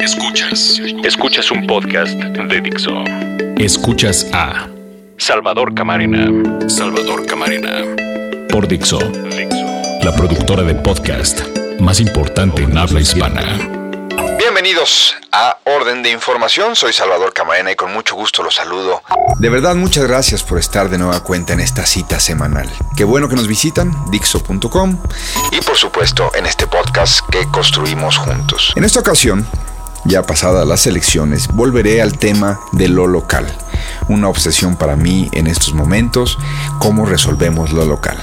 Escuchas. Escuchas un podcast de Dixo. Escuchas a Salvador Camarena. Salvador Camarena. Por Dixo. La productora de podcast más importante en habla hispana. Bienvenidos a Orden de Información, soy Salvador Camarena y con mucho gusto los saludo. De verdad, muchas gracias por estar de nueva cuenta en esta cita semanal. Qué bueno que nos visitan, dixo.com y por supuesto en este podcast que construimos juntos. En esta ocasión, ya pasadas las elecciones, volveré al tema de lo local. Una obsesión para mí en estos momentos, cómo resolvemos lo local.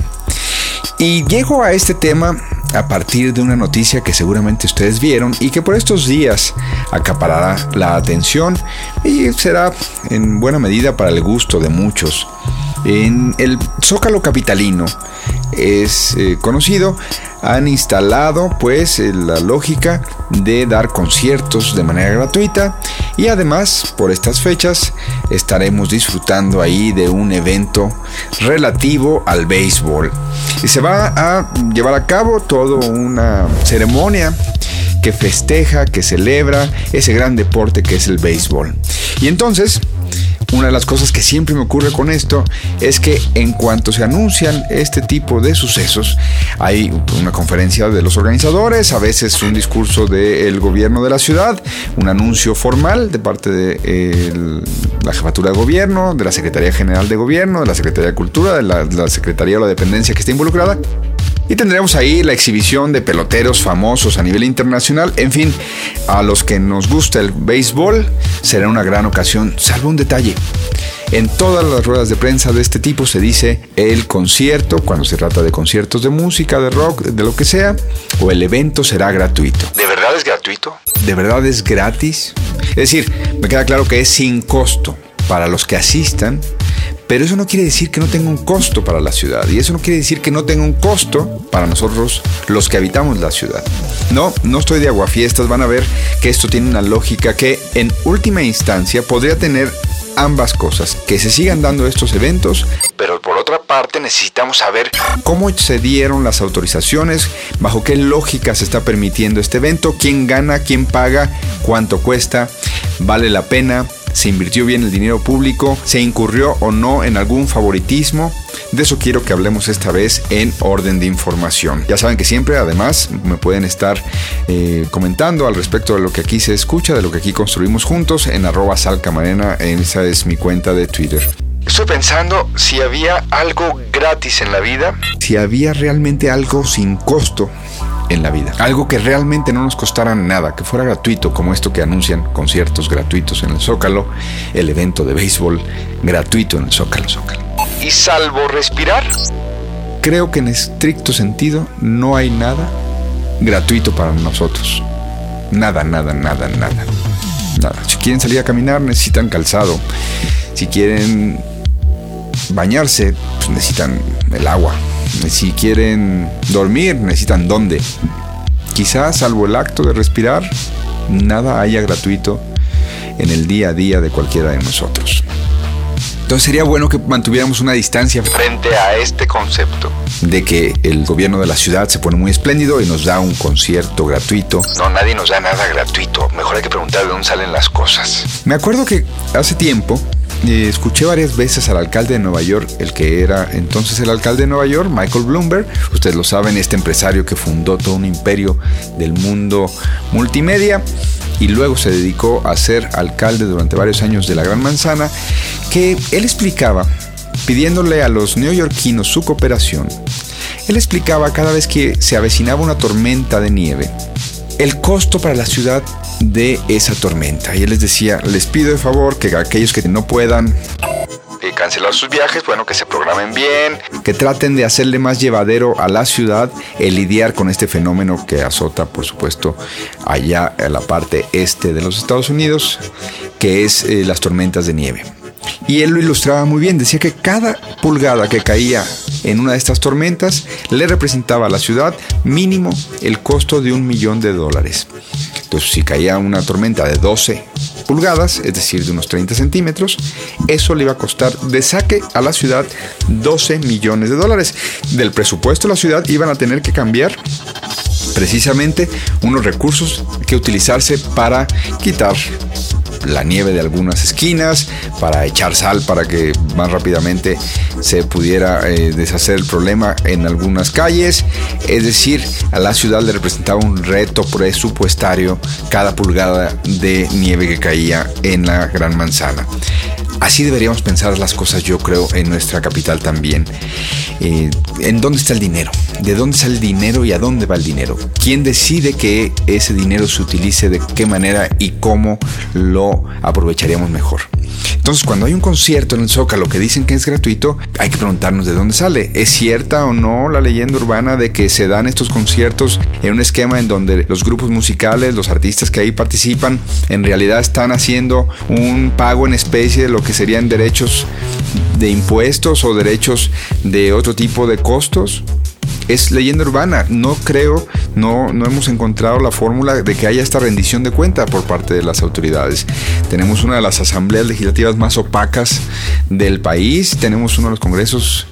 Y llego a este tema a partir de una noticia que seguramente ustedes vieron y que por estos días acaparará la atención y será en buena medida para el gusto de muchos. En el Zócalo Capitalino es eh, conocido han instalado pues eh, la lógica de dar conciertos de manera gratuita y además por estas fechas estaremos disfrutando ahí de un evento relativo al béisbol y se va a llevar a cabo toda una ceremonia que festeja, que celebra ese gran deporte que es el béisbol. Y entonces, una de las cosas que siempre me ocurre con esto es que en cuanto se anuncian este tipo de sucesos, hay una conferencia de los organizadores, a veces un discurso del gobierno de la ciudad, un anuncio formal de parte de la jefatura de gobierno, de la Secretaría General de Gobierno, de la Secretaría de Cultura, de la, de la Secretaría o la dependencia que está involucrada. Y tendremos ahí la exhibición de peloteros famosos a nivel internacional. En fin, a los que nos gusta el béisbol será una gran ocasión, salvo un detalle. En todas las ruedas de prensa de este tipo se dice el concierto, cuando se trata de conciertos de música, de rock, de lo que sea, o el evento será gratuito. ¿De verdad es gratuito? ¿De verdad es gratis? Es decir, me queda claro que es sin costo para los que asistan, pero eso no quiere decir que no tenga un costo para la ciudad. Y eso no quiere decir que no tenga un costo para nosotros los que habitamos la ciudad. No, no estoy de aguafiestas. Van a ver que esto tiene una lógica que en última instancia podría tener ambas cosas, que se sigan dando estos eventos, pero por otra parte necesitamos saber cómo se dieron las autorizaciones, bajo qué lógica se está permitiendo este evento, quién gana, quién paga, cuánto cuesta, vale la pena, se invirtió bien el dinero público, se incurrió o no en algún favoritismo. De eso quiero que hablemos esta vez en orden de información. Ya saben que siempre además me pueden estar eh, comentando al respecto de lo que aquí se escucha, de lo que aquí construimos juntos en arroba salcamarena, esa es mi cuenta de Twitter. Estoy pensando si había algo gratis en la vida, si había realmente algo sin costo en la vida. Algo que realmente no nos costara nada, que fuera gratuito, como esto que anuncian conciertos gratuitos en el Zócalo, el evento de béisbol gratuito en el Zócalo Zócalo. Y salvo respirar, creo que en estricto sentido no hay nada gratuito para nosotros. Nada, nada, nada, nada. Nada. Si quieren salir a caminar, necesitan calzado. Si quieren bañarse, pues necesitan el agua. Si quieren dormir, necesitan dónde. Quizás, salvo el acto de respirar, nada haya gratuito en el día a día de cualquiera de nosotros. Entonces sería bueno que mantuviéramos una distancia frente a este concepto de que el gobierno de la ciudad se pone muy espléndido y nos da un concierto gratuito. No, nadie nos da nada gratuito. Mejor hay que preguntar de dónde salen las cosas. Me acuerdo que hace tiempo eh, escuché varias veces al alcalde de Nueva York, el que era entonces el alcalde de Nueva York, Michael Bloomberg. Ustedes lo saben, este empresario que fundó todo un imperio del mundo multimedia y luego se dedicó a ser alcalde durante varios años de la Gran Manzana, que él explicaba, pidiéndole a los neoyorquinos su cooperación, él explicaba cada vez que se avecinaba una tormenta de nieve, el costo para la ciudad de esa tormenta. Y él les decía, les pido de favor que aquellos que no puedan eh, cancelar sus viajes, bueno, que se programen bien, que traten de hacerle más llevadero a la ciudad el lidiar con este fenómeno que azota, por supuesto, allá en la parte este de los Estados Unidos, que es eh, las tormentas de nieve. Y él lo ilustraba muy bien, decía que cada pulgada que caía en una de estas tormentas le representaba a la ciudad mínimo el costo de un millón de dólares. Entonces, si caía una tormenta de 12 pulgadas, es decir, de unos 30 centímetros, eso le iba a costar de saque a la ciudad 12 millones de dólares. Del presupuesto de la ciudad iban a tener que cambiar precisamente unos recursos que utilizarse para quitar la nieve de algunas esquinas, para echar sal para que más rápidamente se pudiera eh, deshacer el problema en algunas calles. Es decir, a la ciudad le representaba un reto presupuestario cada pulgada de nieve que caía en la Gran Manzana. Así deberíamos pensar las cosas, yo creo, en nuestra capital también. Eh, ¿En dónde está el dinero? ¿De dónde sale el dinero y a dónde va el dinero? ¿Quién decide que ese dinero se utilice, de qué manera y cómo lo aprovecharíamos mejor? Entonces, cuando hay un concierto en el Zócalo que dicen que es gratuito, hay que preguntarnos de dónde sale. ¿Es cierta o no la leyenda urbana de que se dan estos conciertos en un esquema en donde los grupos musicales, los artistas que ahí participan, en realidad están haciendo un pago en especie de lo que serían derechos de impuestos o derechos de otro tipo de costos? Es leyenda urbana. No creo, no, no hemos encontrado la fórmula de que haya esta rendición de cuenta por parte de las autoridades. Tenemos una de las asambleas legislativas más opacas del país, tenemos uno de los congresos,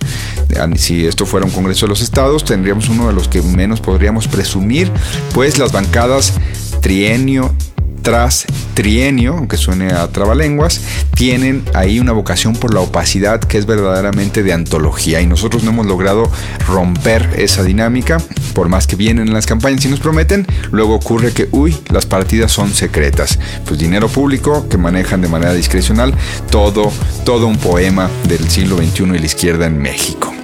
si esto fuera un congreso de los estados, tendríamos uno de los que menos podríamos presumir, pues las bancadas trienio tras trienio, aunque suene a trabalenguas, tienen ahí una vocación por la opacidad que es verdaderamente de antología y nosotros no hemos logrado romper esa dinámica, por más que vienen en las campañas y nos prometen, luego ocurre que, uy, las partidas son secretas, pues dinero público que manejan de manera discrecional, todo, todo un poema del siglo XXI y la izquierda en México.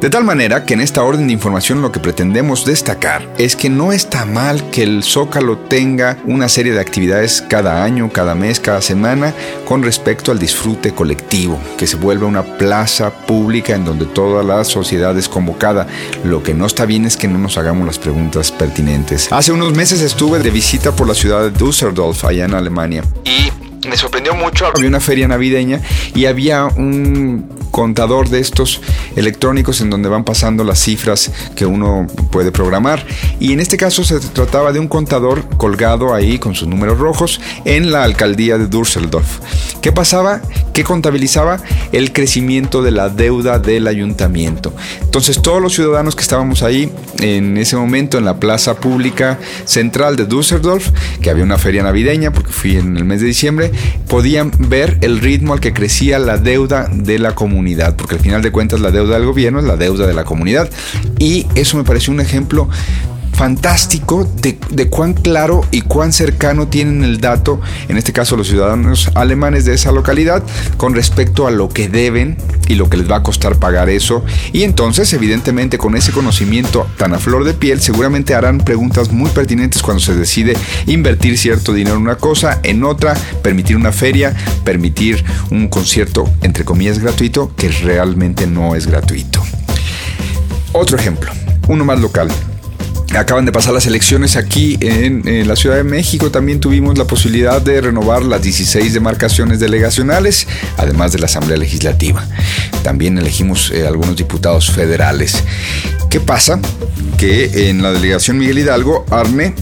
De tal manera que en esta orden de información lo que pretendemos destacar es que no está mal que el Zócalo tenga una serie de actividades cada año, cada mes, cada semana con respecto al disfrute colectivo, que se vuelva una plaza pública en donde toda la sociedad es convocada. Lo que no está bien es que no nos hagamos las preguntas pertinentes. Hace unos meses estuve de visita por la ciudad de Düsseldorf, allá en Alemania, y me sorprendió mucho. Había una feria navideña y había un contador de estos electrónicos en donde van pasando las cifras que uno puede programar. Y en este caso se trataba de un contador colgado ahí con sus números rojos en la alcaldía de Düsseldorf. ¿Qué pasaba? ¿Qué contabilizaba? El crecimiento de la deuda del ayuntamiento. Entonces todos los ciudadanos que estábamos ahí en ese momento en la plaza pública central de Düsseldorf, que había una feria navideña porque fui en el mes de diciembre, podían ver el ritmo al que crecía la deuda de la comunidad, porque al final de cuentas la deuda del gobierno es la deuda de la comunidad. Y eso me pareció un ejemplo fantástico de, cuán claro y cuán cercano tienen el dato, en este caso los ciudadanos alemanes de esa localidad, con respecto a lo que deben y lo que les va a costar pagar eso. Y entonces, evidentemente, con ese conocimiento tan a flor de piel, seguramente harán preguntas muy pertinentes cuando se decide invertir cierto dinero en una cosa, en otra, permitir una feria, permitir un concierto, entre comillas, gratuito, que realmente no es gratuito. Otro ejemplo, uno más local. Acaban de pasar las elecciones aquí en, la Ciudad de México. También tuvimos la posibilidad de renovar las 16 demarcaciones delegacionales, además de la Asamblea Legislativa. También elegimos eh, algunos diputados federales. ¿Qué pasa? Que en la delegación Miguel Hidalgo, Arne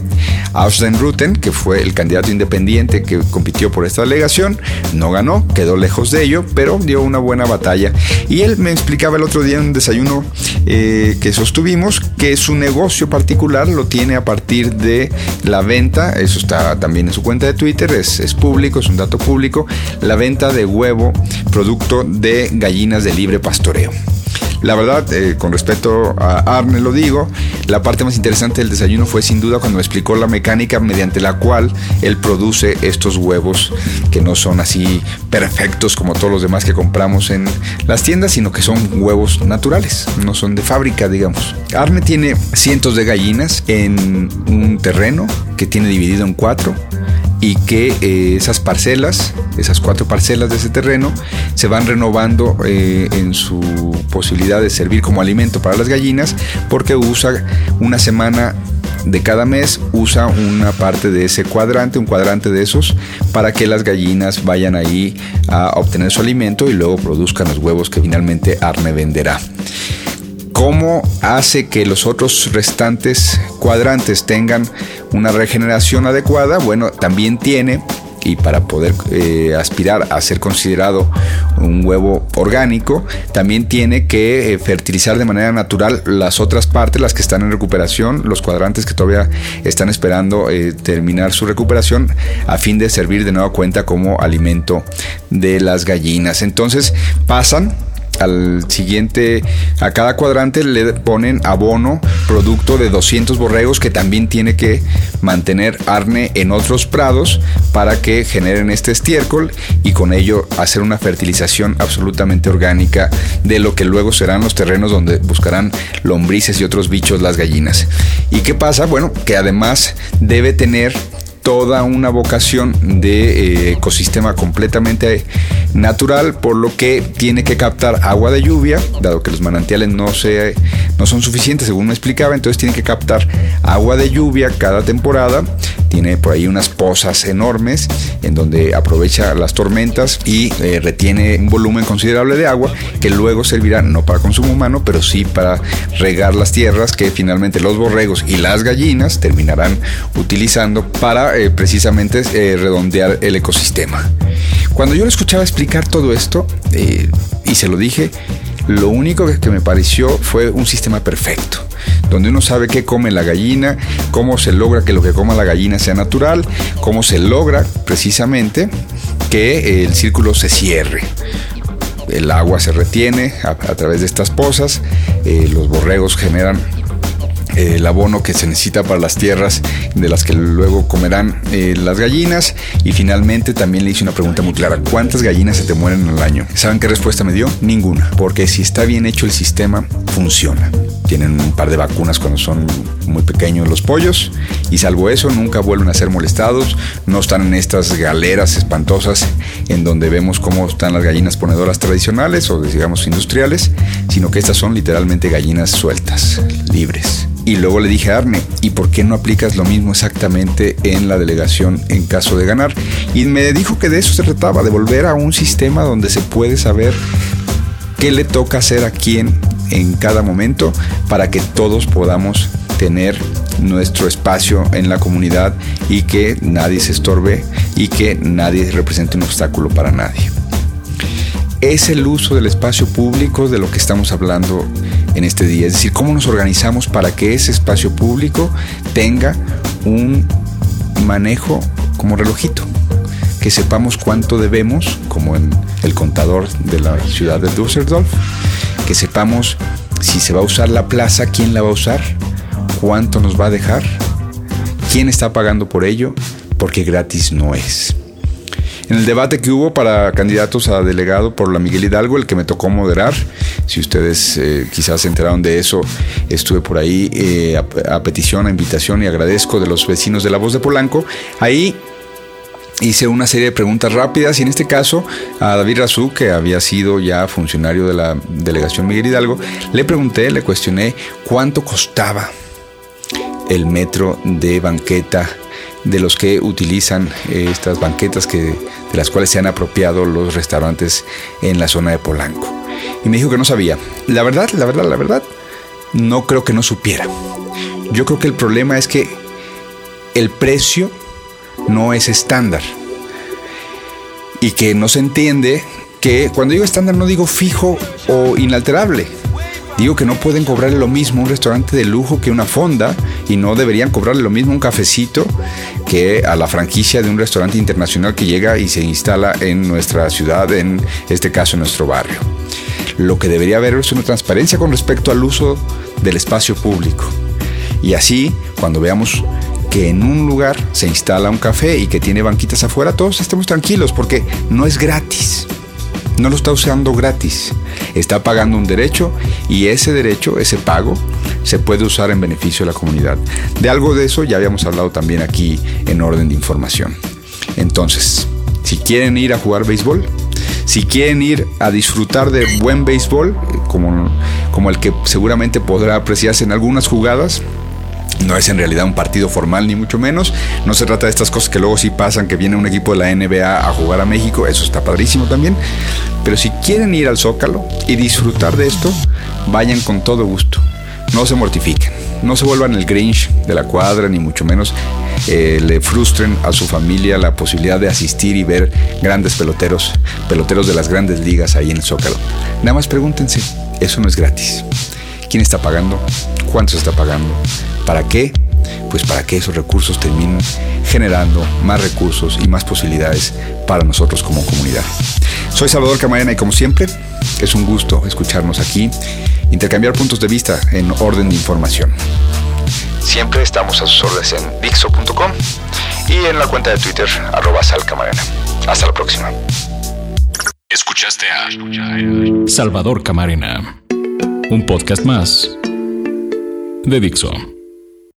Ruten, que fue el candidato independiente que compitió por esta delegación, no ganó, quedó lejos de ello, pero dio una buena batalla. Y él me explicaba el otro día en un desayuno eh, que sostuvimos que su negocio particular lo tiene a partir de la venta, eso está también en su cuenta de Twitter, es público, es un dato público, la venta de huevo producto de gallinas de libre pastoreo. La verdad, eh, con respecto a Arne lo digo, la parte más interesante del desayuno fue sin duda cuando me explicó la mecánica mediante la cual él produce estos huevos que no son así perfectos como todos los demás que compramos en las tiendas, sino que son huevos naturales, no son de fábrica, digamos. Arne tiene cientos de gallinas en un terreno que tiene dividido en cuatro y que eh, esas parcelas, esas cuatro parcelas de ese terreno, se van renovando eh, en su posibilidad de servir como alimento para las gallinas, porque usa una semana de cada mes usa una parte de ese cuadrante, un cuadrante de esos, para que las gallinas vayan ahí a obtener su alimento y luego produzcan los huevos que finalmente Arne venderá. ¿Cómo hace que los otros restantes cuadrantes tengan una regeneración adecuada? Bueno, también tiene y para poder eh, aspirar a ser considerado un huevo orgánico, también tiene que eh, fertilizar de manera natural las otras partes, las que están en recuperación, los cuadrantes que todavía están esperando eh, terminar su recuperación, a fin de servir de nueva cuenta como alimento de las gallinas. Entonces pasan al siguiente, a cada cuadrante le ponen abono, producto de 200 borregos que también tiene que mantener arne en otros prados para que generen este estiércol y con ello hacer una fertilización absolutamente orgánica de lo que luego serán los terrenos donde buscarán lombrices y otros bichos las gallinas. ¿Y qué pasa? Bueno, que además debe tener toda una vocación de eh, ecosistema completamente natural, por lo que tiene que captar agua de lluvia, dado que los manantiales no, se, no son suficientes, según me explicaba, entonces tiene que captar agua de lluvia cada temporada. Tiene por ahí unas pozas enormes en donde aprovecha las tormentas y eh, retiene un volumen considerable de agua que luego servirá no para consumo humano, pero sí para regar las tierras que finalmente los borregos y las gallinas terminarán utilizando para eh, precisamente eh, redondear el ecosistema. Cuando yo le escuchaba explicar todo esto, y se lo dije, lo único que, me pareció fue un sistema perfecto donde uno sabe qué come la gallina, cómo se logra que lo que coma la gallina sea natural, cómo se logra precisamente que el círculo se cierre. El agua se retiene a, través de estas pozas, los borregos generan el abono que se necesita para las tierras de las que luego comerán eh, las gallinas. Y finalmente también le hice una pregunta muy clara. ¿Cuántas gallinas se te mueren al año? ¿Saben qué respuesta me dio? Ninguna. Porque si está bien hecho el sistema, funciona. Tienen un par de vacunas cuando son muy pequeños los pollos. Y salvo eso, nunca vuelven a ser molestados. No están en estas galeras espantosas en donde vemos cómo están las gallinas ponedoras tradicionales o digamos industriales, sino que estas son literalmente gallinas sueltas, libres. Y luego le dije a Arne, ¿y por qué no aplicas lo mismo exactamente en la delegación en caso de ganar? Y me dijo que de eso se trataba, de volver a un sistema donde se puede saber qué le toca hacer a quién en cada momento para que todos podamos tener nuestro espacio en la comunidad y que nadie se estorbe y que nadie represente un obstáculo para nadie. Es el uso del espacio público de lo que estamos hablando en este día. Es decir, cómo nos organizamos para que ese espacio público tenga un manejo como relojito. Que sepamos cuánto debemos, como en el contador de la ciudad de Düsseldorf. Que sepamos si se va a usar la plaza, quién la va a usar, cuánto nos va a dejar, quién está pagando por ello, porque gratis no es. En el debate que hubo para candidatos a delegado por la Miguel Hidalgo, el que me tocó moderar, si ustedes eh, quizás se enteraron de eso, estuve por ahí eh, a, petición, a invitación y agradezco de los vecinos de La Voz de Polanco. Ahí hice una serie de preguntas rápidas y en este caso a David Razú, que había sido ya funcionario de la delegación Miguel Hidalgo, le pregunté, le cuestioné cuánto costaba el metro de banqueta de los que utilizan eh, estas banquetas que, de las cuales se han apropiado los restaurantes en la zona de Polanco. Y me dijo que no sabía. La verdad, la verdad, la verdad, no creo que no supiera. Yo creo que el problema es que el precio no es estándar. Y que no se entiende que cuando digo estándar no digo fijo o inalterable. Digo que no pueden cobrarle lo mismo un restaurante de lujo que una fonda y no deberían cobrarle lo mismo un cafecito que a la franquicia de un restaurante internacional que llega y se instala en nuestra ciudad, en este caso en nuestro barrio. Lo que debería haber es una transparencia con respecto al uso del espacio público. Y así, cuando veamos que en un lugar se instala un café y que tiene banquitas afuera, todos estemos tranquilos porque no es gratis. No lo está usando gratis. Está pagando un derecho y ese derecho, ese pago, se puede usar en beneficio de la comunidad. De algo de eso ya habíamos hablado también aquí en orden de información. Entonces, si quieren ir a jugar béisbol, si quieren ir a disfrutar de buen béisbol, como, como el que seguramente podrá apreciarse en algunas jugadas, no es en realidad un partido formal ni mucho menos. No se trata de estas cosas que luego sí pasan, que viene un equipo de la NBA a jugar a México. Eso está padrísimo también. Pero si quieren ir al Zócalo y disfrutar de esto, vayan con todo gusto. no se mortifiquen, no se vuelvan el Grinch de la cuadra, ni mucho menos eh, le frustren a su familia la posibilidad de asistir y ver grandes peloteros, peloteros de las grandes ligas ahí en el Zócalo. Nada más pregúntense, eso no es gratis. ¿Quién está pagando? ¿Cuánto se está pagando? ¿Para qué? Pues para que esos recursos terminen generando más recursos y más posibilidades para nosotros como comunidad. Soy Salvador Camarena y como siempre, es un gusto escucharnos aquí, intercambiar puntos de vista en orden de información. Siempre estamos a sus órdenes en Dixo.com y en la cuenta de Twitter, arroba salcamarena. Hasta la próxima. Escuchaste a Salvador Camarena, un podcast más de Dixo.